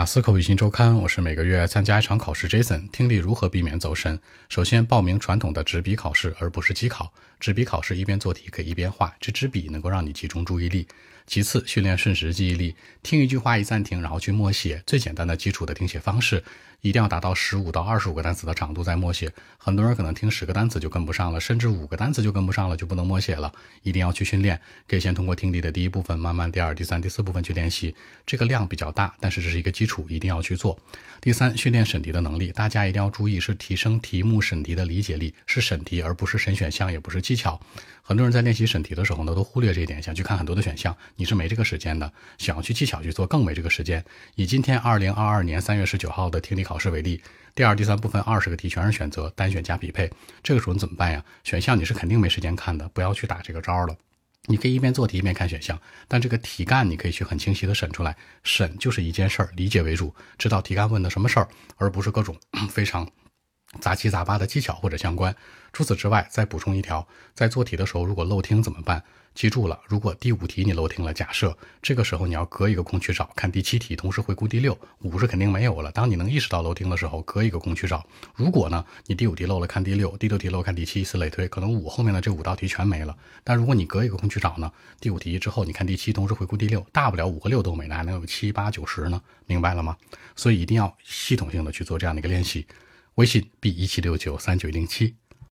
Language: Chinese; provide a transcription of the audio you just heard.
雅思口语新周刊，我是每个月参加一场考试。Jason，听力如何避免走神？首先，报名传统的纸笔考试，而不是机考。纸笔考试一边做题可以一边画，这支笔能够让你集中注意力。其次，训练瞬时记忆力，听一句话一暂停，然后去默写。最简单的基础的听写方式，一定要达到十五到二十五个单词的长度再默写。很多人可能听十个单词就跟不上了，甚至五个单词就跟不上了，就不能默写了。一定要去训练，可以先通过听力的第一部分，慢慢第二、第三、第四部分去练习。这个量比较大，但是这是一个基础，一定要去做。第三，训练审题的能力，大家一定要注意，是提升题目审题的理解力，是审题而不是审选项，也不是技巧。很多人在练习审题的时候呢，都忽略这一点，想去看很多的选项，你是没这个时间的。想要去技巧去做，更没这个时间。以今天二零二二年三月十九号的听力考试为例，第二、第三部分二十个题全是选择，单选加匹配。这个时候你怎么办呀？选项你是肯定没时间看的，不要去打这个招了。你可以一边做题一边看选项，但这个题干你可以去很清晰的审出来。审就是一件事儿，理解为主，知道题干问的什么事儿，而不是各种 非常。杂七杂八的技巧或者相关。除此之外，再补充一条：在做题的时候，如果漏听怎么办？记住了，如果第五题你漏听了，假设这个时候你要隔一个空去找，看第七题，同时回顾第六，五是肯定没有了。当你能意识到漏听的时候，隔一个空去找。如果呢，你第五题漏了，看第六，第六题漏看第七，以此类推，可能五后面的这五道题全没了。但如果你隔一个空去找呢，第五题之后你看第七，同时回顾第六，大不了五和六都没了，还能有七八九十呢？明白了吗？所以一定要系统性的去做这样的一个练习。微信 b 一七六九三九零七。